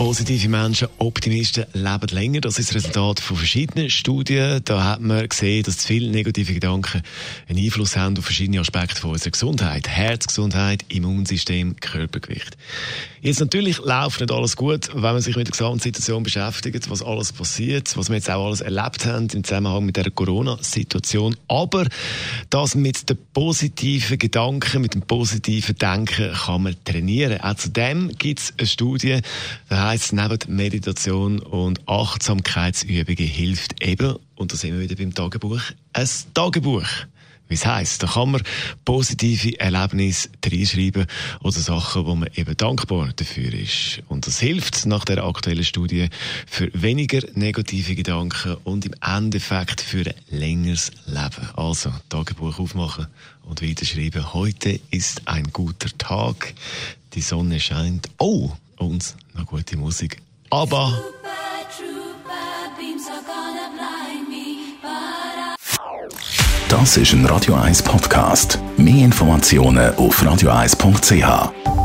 Positive Menschen, Optimisten leben länger. Das ist das Resultat von verschiedenen Studien. Da hat man gesehen, dass viele negative Gedanken einen Einfluss haben auf verschiedene Aspekte von unserer Gesundheit. Herzgesundheit, Immunsystem, Körpergewicht. Jetzt natürlich läuft nicht alles gut, wenn man sich mit der Gesamtsituation beschäftigt, was alles passiert, was wir jetzt auch alles erlebt haben im Zusammenhang mit der Corona-Situation. Aber das mit den positiven Gedanken, mit dem positiven Denken kann man trainieren. Auch zu dem gibt es eine Studie, da heisst neben Meditation und Achtsamkeitsübungen hilft eben, und da sind wir wieder beim Tagebuch, ein Tagebuch wie es heisst. Da kann man positive Erlebnisse reinschreiben oder Sachen, wo man eben dankbar dafür ist. Und das hilft nach der aktuellen Studie für weniger negative Gedanken und im Endeffekt für ein längeres Leben. Also, Tagebuch aufmachen und weiterschreiben. Heute ist ein guter Tag. Die Sonne scheint. Oh, und noch gute Musik. Aber Das ist ein Radio 1 Podcast. Mehr Informationen auf radio1.ch.